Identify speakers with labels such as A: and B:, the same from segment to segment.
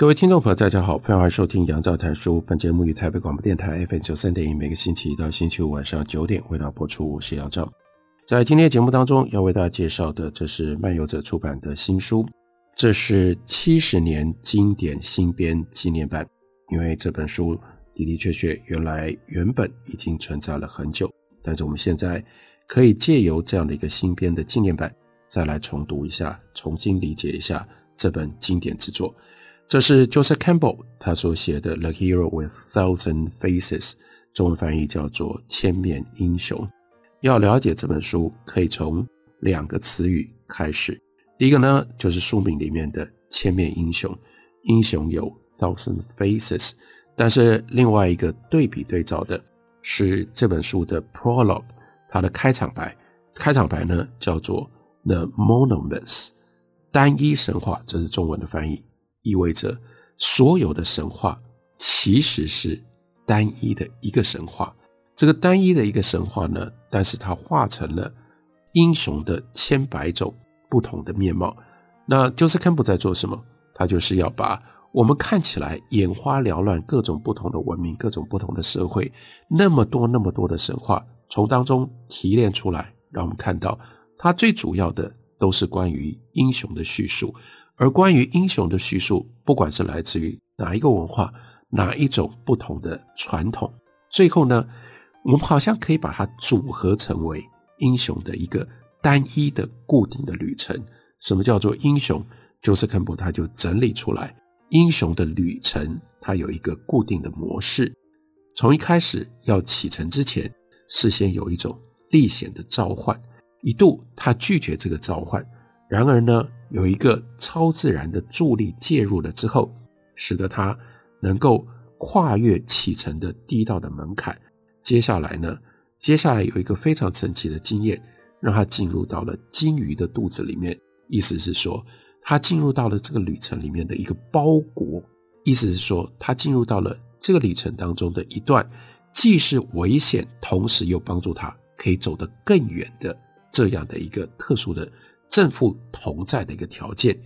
A: 各位听众朋友，大家好，欢迎收听杨照谈书。本节目于台北广播电台 FM 九三点一，每个星期一到星期五晚上九点为大家播出。我是杨照。在今天节目当中，要为大家介绍的，这是漫游者出版的新书，这是七十年经典新编纪念版。因为这本书的的确确原来原本已经存在了很久，但是我们现在可以借由这样的一个新编的纪念版，再来重读一下，重新理解一下这本经典之作。这是 Joseph Campbell 他所写的《The Hero with Thousand Faces》，中文翻译叫做《千面英雄》。要了解这本书，可以从两个词语开始。第一个呢，就是书名里面的“千面英雄”，英雄有 Thousand Faces。但是另外一个对比对照的是这本书的 Prologue，它的开场白。开场白呢叫做 The Monuments，单一神话，这是中文的翻译。意味着所有的神话其实是单一的一个神话。这个单一的一个神话呢，但是它化成了英雄的千百种不同的面貌。那 Joseph Campbell 在做什么？他就是要把我们看起来眼花缭乱、各种不同的文明、各种不同的社会，那么多那么多的神话，从当中提炼出来，让我们看到它最主要的都是关于英雄的叙述。而关于英雄的叙述，不管是来自于哪一个文化、哪一种不同的传统，最后呢，我们好像可以把它组合成为英雄的一个单一的固定的旅程。什么叫做英雄？Joseph Campbell 他就整理出来，英雄的旅程它有一个固定的模式，从一开始要启程之前，事先有一种历险的召唤，一度他拒绝这个召唤，然而呢，有一个超自然的助力介入了之后，使得他能够跨越启程的地道的门槛。接下来呢，接下来有一个非常神奇的经验，让他进入到了鲸鱼的肚子里面。意思是说，他进入到了这个旅程里面的一个包裹。意思是说，他进入到了这个旅程当中的一段，既是危险，同时又帮助他可以走得更远的这样的一个特殊的。正负同在的一个条件，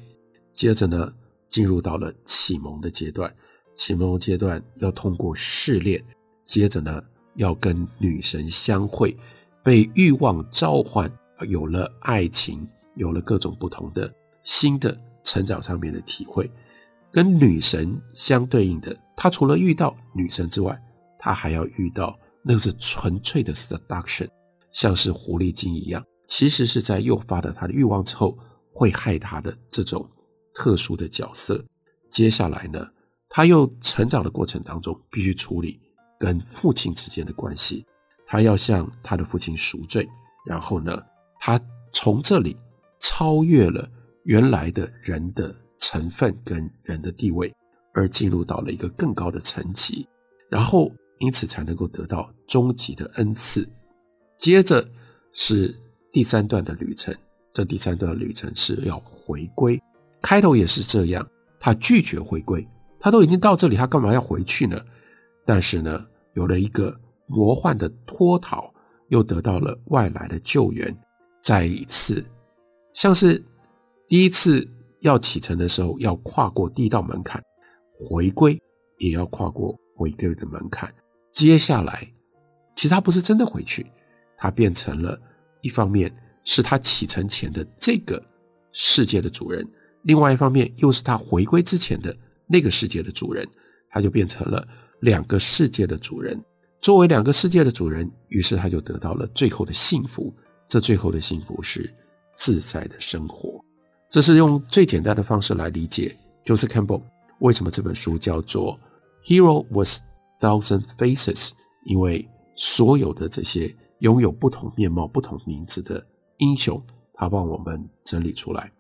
A: 接着呢，进入到了启蒙的阶段。启蒙阶段要通过试炼，接着呢，要跟女神相会，被欲望召唤，有了爱情，有了各种不同的新的成长上面的体会。跟女神相对应的，他除了遇到女神之外，他还要遇到那个是纯粹的 seduction，像是狐狸精一样。其实是在诱发了他的欲望之后，会害他的这种特殊的角色。接下来呢，他又成长的过程当中，必须处理跟父亲之间的关系。他要向他的父亲赎罪，然后呢，他从这里超越了原来的人的成分跟人的地位，而进入到了一个更高的层级，然后因此才能够得到终极的恩赐。接着是。第三段的旅程，这第三段旅程是要回归。开头也是这样，他拒绝回归，他都已经到这里，他干嘛要回去呢？但是呢，有了一个魔幻的脱逃，又得到了外来的救援，再一次，像是第一次要启程的时候，要跨过第一道门槛，回归也要跨过回归的门槛。接下来，其实他不是真的回去，他变成了。一方面是他启程前的这个世界的主人，另外一方面又是他回归之前的那个世界的主人，他就变成了两个世界的主人。作为两个世界的主人，于是他就得到了最后的幸福。这最后的幸福是自在的生活。这是用最简单的方式来理解，Joseph Campbell 为什么这本书叫做《Hero with Thousand Faces》，因为所有的这些。拥有不同面貌、不同名字的英雄，他帮我们整理出来，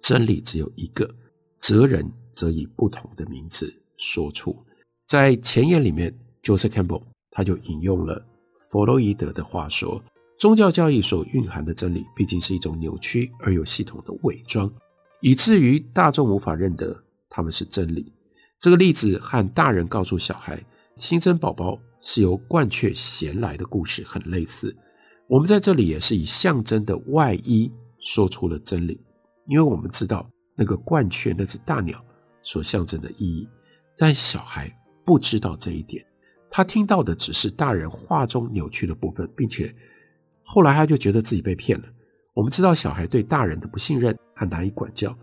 A: 真理只有一个，哲人则以不同的名字说出。在前言里面，Joseph Campbell 他就引用了弗洛伊德的话说：“宗教教义所蕴含的真理，毕竟是一种扭曲而有系统的伪装，以至于大众无法认得他们是真理。”这个例子和大人告诉小孩新生宝宝是由鹳雀衔来的故事很类似。我们在这里也是以象征的外衣说出了真理，因为我们知道那个鹳雀那只大鸟所象征的意义，但小孩不知道这一点，他听到的只是大人话中扭曲的部分，并且后来他就觉得自己被骗了。我们知道小孩对大人的不信任和难以管教，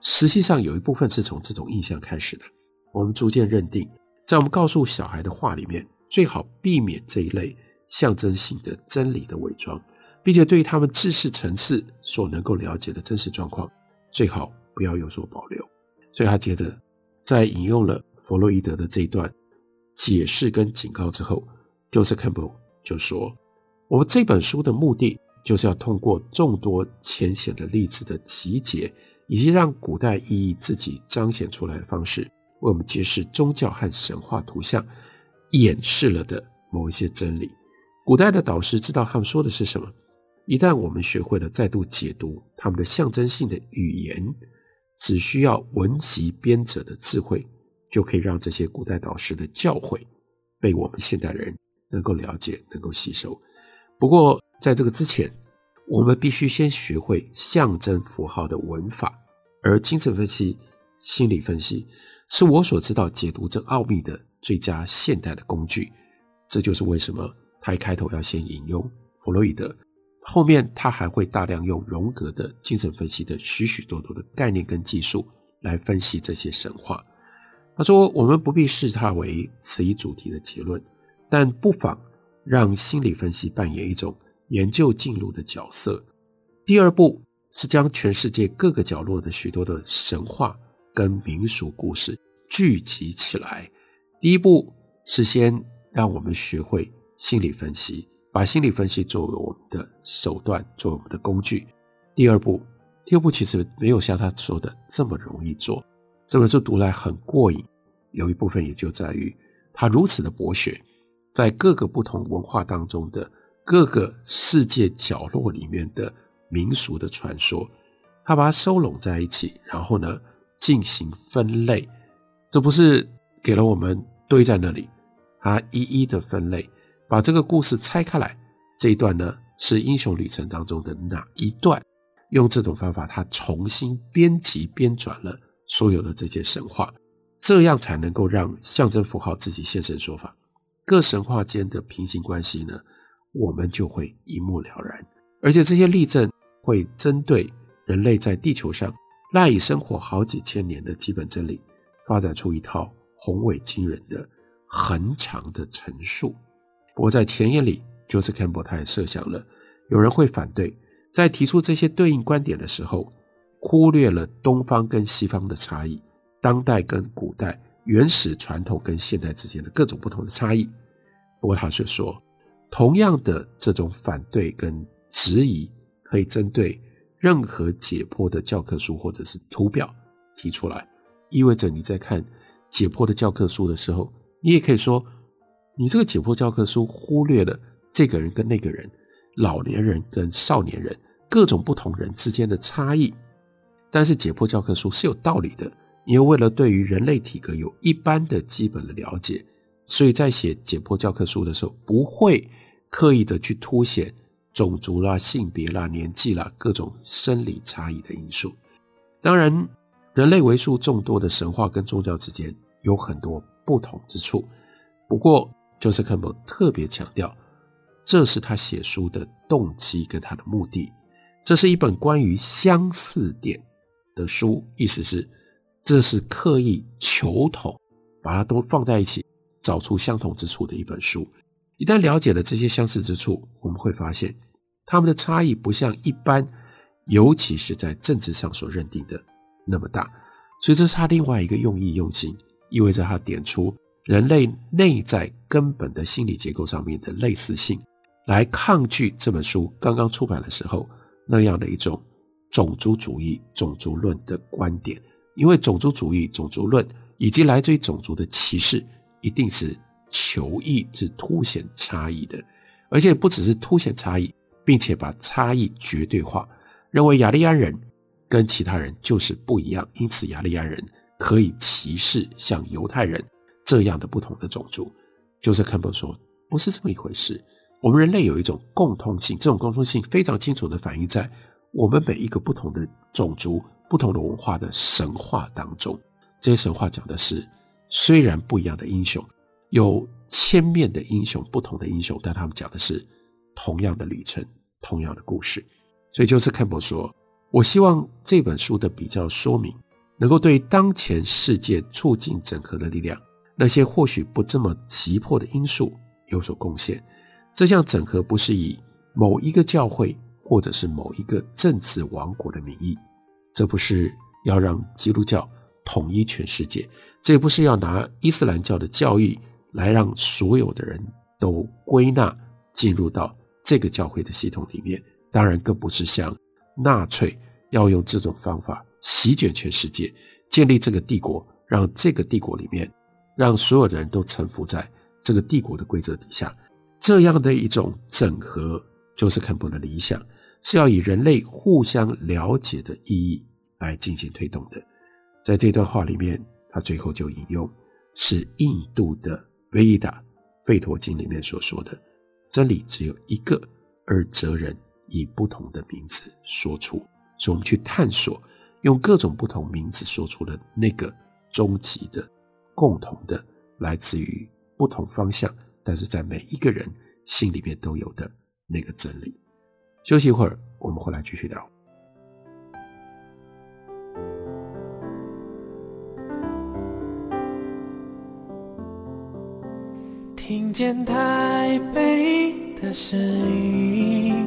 A: 实际上有一部分是从这种印象开始的。我们逐渐认定，在我们告诉小孩的话里面，最好避免这一类象征性的真理的伪装，并且对于他们知识层次所能够了解的真实状况，最好不要有所保留。所以他接着在引用了弗洛伊德的这一段解释跟警告之后，Joseph Campbell 就说：“我们这本书的目的，就是要通过众多浅显的例子的集结，以及让古代意义自己彰显出来的方式。”为我们揭示宗教和神话图像掩饰了的某一些真理。古代的导师知道他们说的是什么。一旦我们学会了再度解读他们的象征性的语言，只需要文集编者的智慧，就可以让这些古代导师的教诲被我们现代人能够了解、能够吸收。不过，在这个之前，我们必须先学会象征符号的文法，而精神分析、心理分析。是我所知道解读这奥秘的最佳现代的工具，这就是为什么他一开头要先引用弗洛伊德，后面他还会大量用荣格的精神分析的许许多多的概念跟技术来分析这些神话。他说，我们不必视它为此一主题的结论，但不妨让心理分析扮演一种研究进入的角色。第二步是将全世界各个角落的许多的神话。跟民俗故事聚集起来。第一步是先让我们学会心理分析，把心理分析作为我们的手段，作为我们的工具。第二步，第二步其实没有像他说的这么容易做。这本书读来很过瘾，有一部分也就在于他如此的博学，在各个不同文化当中的各个世界角落里面的民俗的传说，他把它收拢在一起，然后呢，进行分类，这不是给了我们堆在那里，他一一的分类，把这个故事拆开来，这一段呢是英雄旅程当中的哪一段？用这种方法，他重新编辑编转了所有的这些神话，这样才能够让象征符号自己现身说法。各神话间的平行关系呢，我们就会一目了然，而且这些例证会针对人类在地球上。赖以生活好几千年的基本真理，发展出一套宏伟惊人的、很长的陈述。不过在前言里，Joseph Campbell 他也设想了有人会反对，在提出这些对应观点的时候，忽略了东方跟西方的差异，当代跟古代、原始传统跟现代之间的各种不同的差异。不过他却说，同样的这种反对跟质疑，可以针对。任何解剖的教科书或者是图表提出来，意味着你在看解剖的教科书的时候，你也可以说，你这个解剖教科书忽略了这个人跟那个人、老年人跟少年人各种不同人之间的差异。但是解剖教科书是有道理的，因为为了对于人类体格有一般的基本的了解，所以在写解剖教科书的时候，不会刻意的去凸显。种族啦、性别啦、年纪啦，各种生理差异的因素。当然，人类为数众多的神话跟宗教之间有很多不同之处。不过，Joseph Campbell 特别强调，这是他写书的动机跟他的目的。这是一本关于相似点的书，意思是这是刻意求同，把它都放在一起，找出相同之处的一本书。一旦了解了这些相似之处，我们会发现。他们的差异不像一般，尤其是在政治上所认定的那么大，所以这是他另外一个用意用心，意味着他点出人类内在根本的心理结构上面的类似性，来抗拒这本书刚刚出版的时候那样的一种种族主义、种族论的观点，因为种族主义、种族论以及来自于种族的歧视，一定是求异，是凸显差异的，而且不只是凸显差异，并且把差异绝对化，认为亚利安人跟其他人就是不一样，因此亚利安人可以歧视像犹太人这样的不同的种族。就是坎伯说，不是这么一回事。我们人类有一种共通性，这种共通性非常清楚地反映在我们每一个不同的种族、不同的文化的神话当中。这些神话讲的是，虽然不一样的英雄，有千面的英雄，不同的英雄，但他们讲的是同样的旅程，同样的故事。所以，就是坎伯说，我希望这本书的比较说明，能够对当前世界促进整合的力量，那些或许不这么急迫的因素有所贡献。这项整合不是以某一个教会或者是某一个政治王国的名义，这不是要让基督教统一全世界，这也不是要拿伊斯兰教的教义来让所有的人都归纳进入到这个教会的系统里面。当然，更不是像纳粹要用这种方法席卷全世界，建立这个帝国，让这个帝国里面让所有人都臣服在这个帝国的规则底下。这样的一种整合，就是肯伯的理想，是要以人类互相了解的意义来进行推动的。在这段话里面，他最后就引用是印度的《维达》吠陀经里面所说的：“真理只有一个，而哲人以不同的名字说出。”所以，我们去探索，用各种不同名字说出的那个终极的、共同的，来自于不同方向。但是在每一个人心里面都有的那个真理。休息一会儿，我们回来继续聊。
B: 听见台北的声音，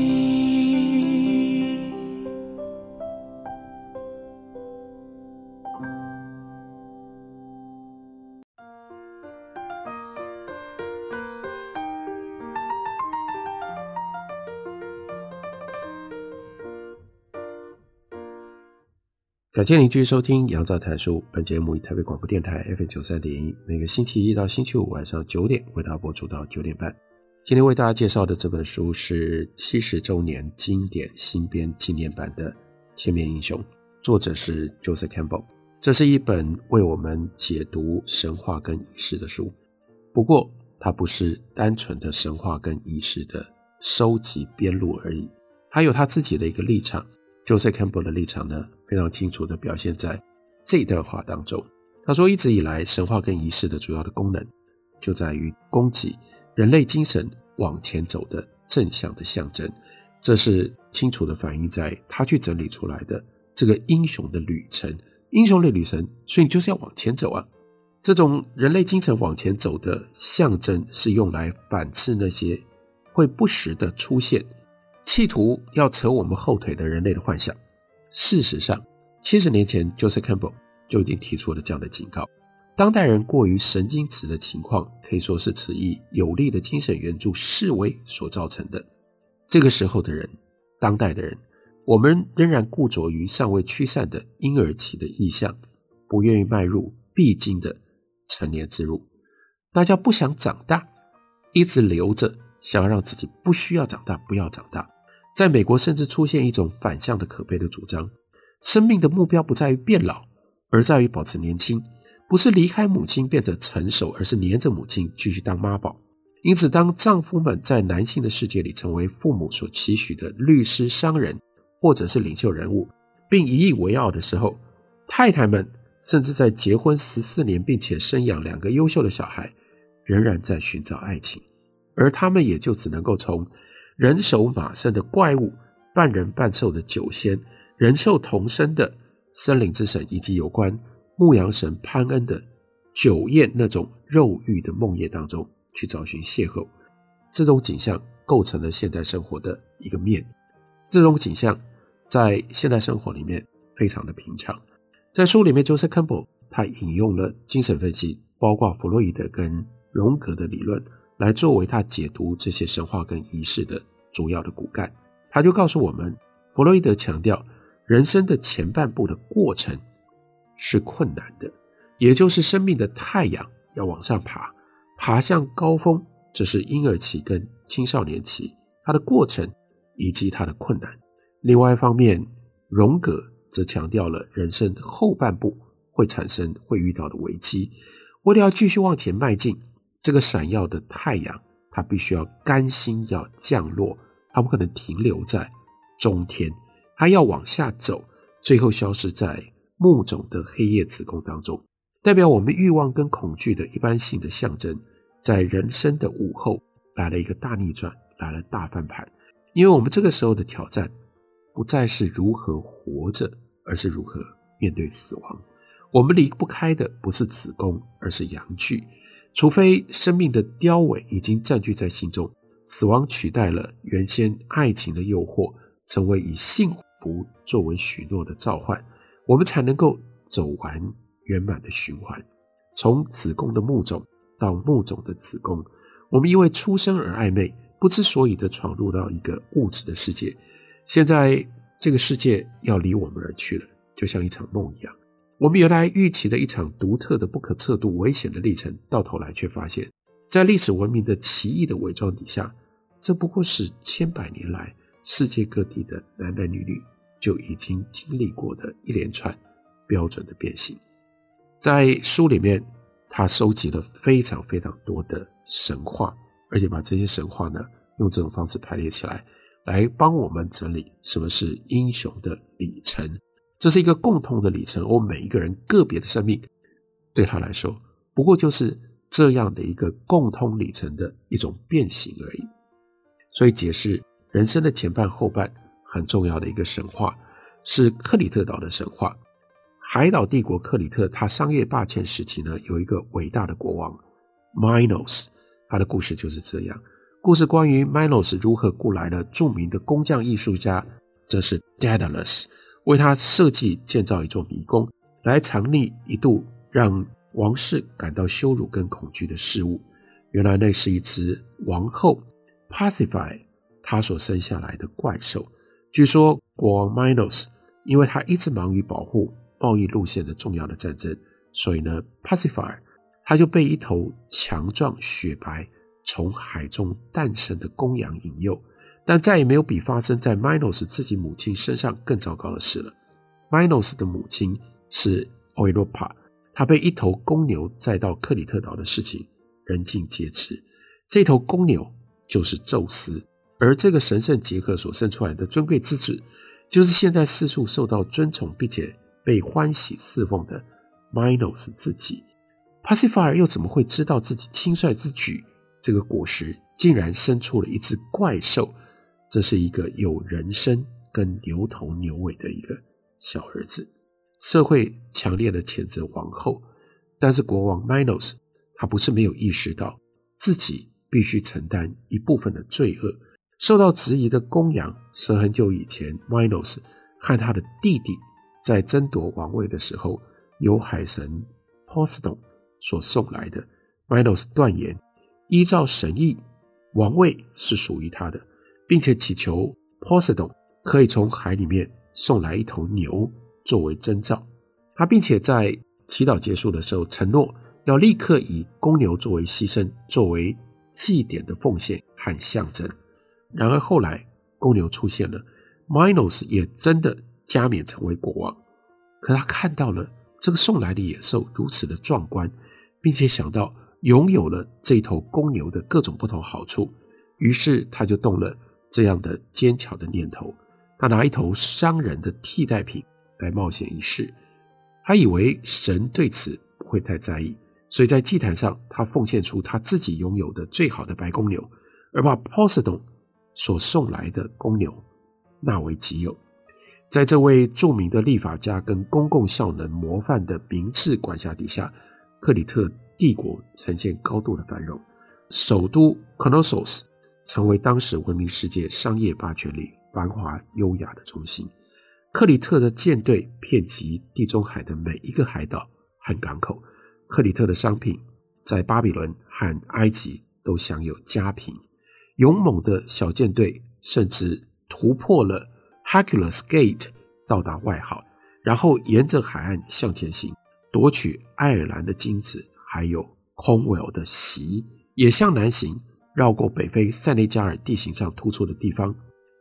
A: 感谢您继续收听杨照谈书。本节目以台北广播电台 FM 九三点一，每个星期一到星期五晚上九点为大家播出到九点半。今天为大家介绍的这本书是七十周年经典新编纪念版的《千面英雄》，作者是 Joseph Campbell。这是一本为我们解读神话跟仪式的书，不过它不是单纯的神话跟仪式的收集编录而已，还有他自己的一个立场。Joseph Campbell 的立场呢，非常清楚地表现在这段话当中。他说，一直以来，神话跟仪式的主要的功能，就在于供给人类精神往前走的正向的象征。这是清楚地反映在他去整理出来的这个英雄的旅程。英雄的旅程，所以你就是要往前走啊！这种人类精神往前走的象征，是用来反刺那些会不时地出现。企图要扯我们后腿的人类的幻想。事实上，七十年前，Joseph Campbell 就已经提出了这样的警告：当代人过于神经质的情况，可以说是此一有力的精神援助示威所造成的。这个时候的人，当代的人，我们仍然固着于尚未驱散的婴儿期的意象，不愿意迈入必经的成年之路。大家不想长大，一直留着。想要让自己不需要长大，不要长大。在美国，甚至出现一种反向的可悲的主张：生命的目标不在于变老，而在于保持年轻；不是离开母亲变得成熟，而是黏着母亲继续当妈宝。因此，当丈夫们在男性的世界里成为父母所期许的律师、商人，或者是领袖人物，并引以为傲的时候，太太们甚至在结婚十四年并且生养两个优秀的小孩，仍然在寻找爱情。而他们也就只能够从人首马身的怪物、半人半兽的酒仙、人兽同生的森林之神，以及有关牧羊神潘恩的酒宴那种肉欲的梦魇当中去找寻邂逅。这种景象构成了现代生活的一个面。这种景象在现代生活里面非常的平常。在书里面，Joseph Campbell 他引用了精神分析，包括弗洛伊德跟荣格的理论，来作为他解读这些神话跟仪式的主要的骨干。他就告诉我们，弗洛伊德强调，人生的前半部的过程是困难的，也就是生命的太阳要往上爬，爬向高峰，这是婴儿期跟青少年期它的过程以及它的困难。另外一方面，荣格则强调了人生的后半部会产生会遇到的危机，为了要继续往前迈进，这个闪耀的太阳，它必须要甘心要降落。它不可能停留在中天，它要往下走，最后消失在木种的黑夜子宫当中，代表我们欲望跟恐惧的一般性的象征，在人生的午后来了一个大逆转，来了大翻盘，因为我们这个时候的挑战不再是如何活着，而是如何面对死亡。我们离不开的不是子宫，而是阳具，除非生命的凋萎已经占据在心中。死亡取代了原先爱情的诱惑，成为以幸福作为许诺的召唤，我们才能够走完圆满的循环。从子宫的母种到母种的子宫，我们因为出生而暧昧，不知所以的闯入到一个物质的世界。现在这个世界要离我们而去了，就像一场梦一样。我们原来预期的一场独特的、不可测度、危险的历程，到头来却发现，在历史文明的奇异的伪装底下。这不过是千百年来世界各地的男男女女就已经经历过的一连串标准的变形。在书里面，他收集了非常非常多的神话，而且把这些神话呢用这种方式排列起来，来帮我们整理什么是英雄的里程。这是一个共同的里程，我们每一个人个别的生命对他来说，不过就是这样的一个共通里程的一种变形而已。所以，解释人生的前半后半很重要的一个神话，是克里特岛的神话。海岛帝国克里特，他商业霸权时期呢，有一个伟大的国王 Minos，他的故事就是这样。故事关于 Minos 如何雇来了著名的工匠艺术家，这是 Daedalus 为他设计建造一座迷宫，来藏匿一度让王室感到羞辱跟恐惧的事物。原来那是一只王后。p a c i f y 她所生下来的怪兽，据说国王 Minos 因为他一直忙于保护贸易路线的重要的战争，所以呢 p a c i f y 他就被一头强壮雪白从海中诞生的公羊引诱，但再也没有比发生在 Minos 自己母亲身上更糟糕的事了。Minos 的母亲是 Oilopa，他被一头公牛载到克里特岛的事情，人尽皆知。这头公牛。就是宙斯，而这个神圣结合所生出来的尊贵之子，就是现在四处受到尊崇并且被欢喜侍奉的 Minos 自己。帕西法尔又怎么会知道自己轻率之举，这个果实竟然生出了一只怪兽？这是一个有人身跟牛头牛尾的一个小儿子。社会强烈的谴责王后，但是国王 Minos 他不是没有意识到自己。必须承担一部分的罪恶。受到质疑的公羊是很久以前，Minos 和他的弟弟在争夺王位的时候，由海神 Poseidon 所送来的。Minos 断言，依照神意，王位是属于他的，并且祈求 Poseidon 可以从海里面送来一头牛作为征兆。他并且在祈祷结束的时候承诺，要立刻以公牛作为牺牲，作为。祭典的奉献和象征。然而后来公牛出现了，Minos 也真的加冕成为国王。可他看到了这个送来的野兽如此的壮观，并且想到拥有了这头公牛的各种不同好处，于是他就动了这样的奸巧的念头。他拿一头商人的替代品来冒险一试，他以为神对此不会太在意。所以在祭坛上，他奉献出他自己拥有的最好的白公牛，而把 Poseidon 所送来的公牛纳为己有。在这位著名的立法家跟公共效能模范的名次管辖底下，克里特帝国呈现高度的繁荣，首都 Knossos 成为当时闻名世界商业霸权里繁华优雅的中心。克里特的舰队遍及地中海的每一个海岛和港口，克里特的商品在巴比伦和埃及都享有佳评。勇猛的小舰队甚至突破了 Hercules Gate，到达外海，然后沿着海岸向前行，夺取爱尔兰的金子，还有 Cornwall 的锡，也向南行，绕过北非塞内加尔地形上突出的地方，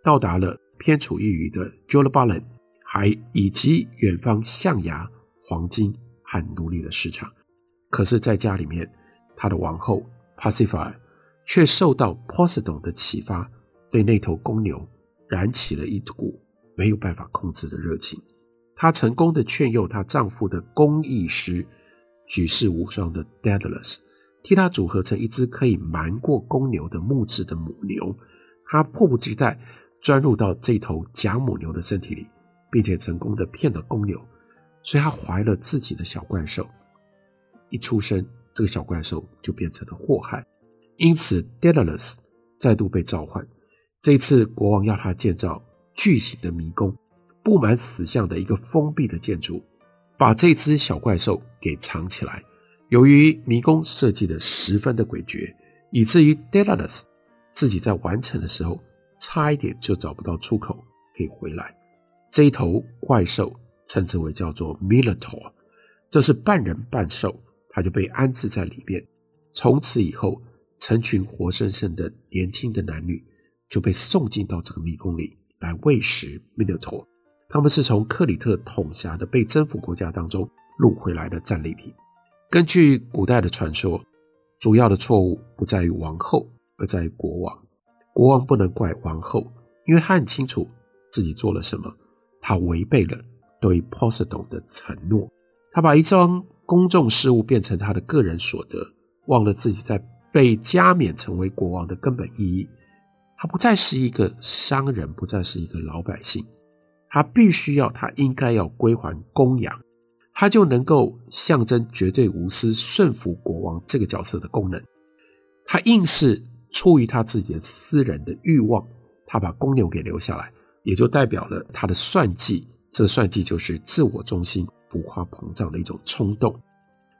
A: 到达了偏处一隅的 Jullabalen，还以及远方象牙、黄金和奴隶的市场。可是，在家里面，他的王后 Pasiphae 却受到 p o s i d o n 的启发，对那头公牛燃起了一股没有办法控制的热情。她成功的劝诱她丈夫的工艺师，举世无双的 Daedalus，替他组合成一只可以瞒过公牛的木质的母牛。他迫不及待钻入到这头假母牛的身体里，并且成功的骗了公牛，所以他怀了自己的小怪兽。一出生，这个小怪兽就变成了祸害。因此，Daedalus 再度被召唤。这一次，国王要他建造巨型的迷宫，布满死相的一个封闭的建筑，把这只小怪兽给藏起来。由于迷宫设计的十分的诡谲，以至于 Daedalus 自己在完成的时候，差一点就找不到出口可以回来。这一头怪兽称之为叫做 Minotaur，这是半人半兽，他就被安置在里面。从此以后。成群活生生的年轻的男女就被送进到这个迷宫里来喂食 Minotaur。他们是从克里特统辖的被征服国家当中掳回来的战利品。根据古代的传说，主要的错误不在于王后，而在于国王。国王不能怪王后，因为他很清楚自己做了什么，他违背了对 Poseidon 的承诺。他把一桩公众事务变成他的个人所得，忘了自己在。被加冕成为国王的根本意义，他不再是一个商人，不再是一个老百姓，他必须要，他应该要归还公羊，他就能够象征绝对无私、顺服国王这个角色的功能。他硬是出于他自己的私人的欲望，他把公牛给留下来，也就代表了他的算计。这算计就是自我中心、浮夸膨胀的一种冲动。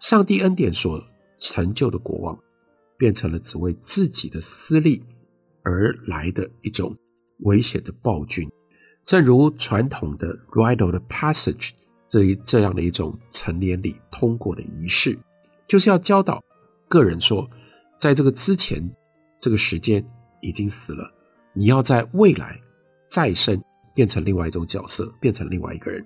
A: 上帝恩典所成就的国王。变成了只为自己的私利而来的一种危险的暴君，正如传统的 rite of passage 这一这样的一种成年礼通过的仪式，就是要教导个人说，在这个之前这个时间已经死了，你要在未来再生，变成另外一种角色，变成另外一个人。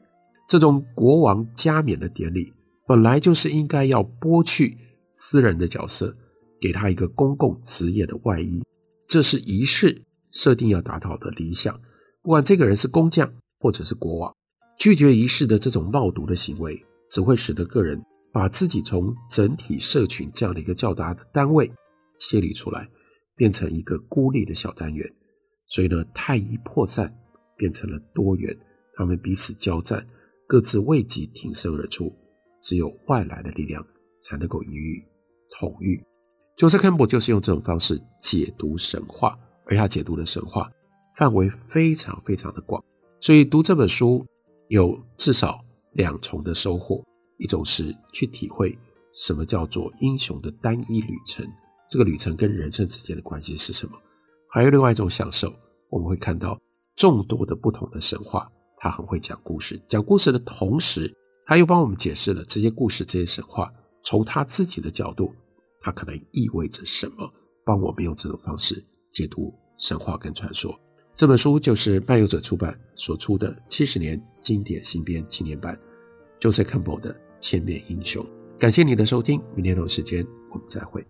A: 这种国王加冕的典礼本来就是应该要剥去私人的角色。给他一个公共职业的外衣，这是仪式设定要达到的理想。不管这个人是工匠或者是国王，拒绝仪式的这种冒毒的行为，只会使得个人把自己从整体社群这样的一个较大的单位切离出来，变成一个孤立的小单元。所以呢，太一破散，变成了多元，他们彼此交战，各自为己挺身而出。只有外来的力量才能够予以统御。Joseph Campbell 就是用这种方式解读神话，而他解读的神话范围非常非常的广，所以读这本书有至少两重的收获：一种是去体会什么叫做英雄的单一旅程，这个旅程跟人生之间的关系是什么；还有另外一种享受，我们会看到众多的不同的神话，他很会讲故事，讲故事的同时，他又帮我们解释了这些故事、这些神话从他自己的角度。他可能意味着什么？帮我们用这种方式解读神话跟传说。这本书就是漫游者出版所出的七十年经典新编纪念版，Joseph Campbell 的《千面英雄》。感谢你的收听，明天同时间我们再会。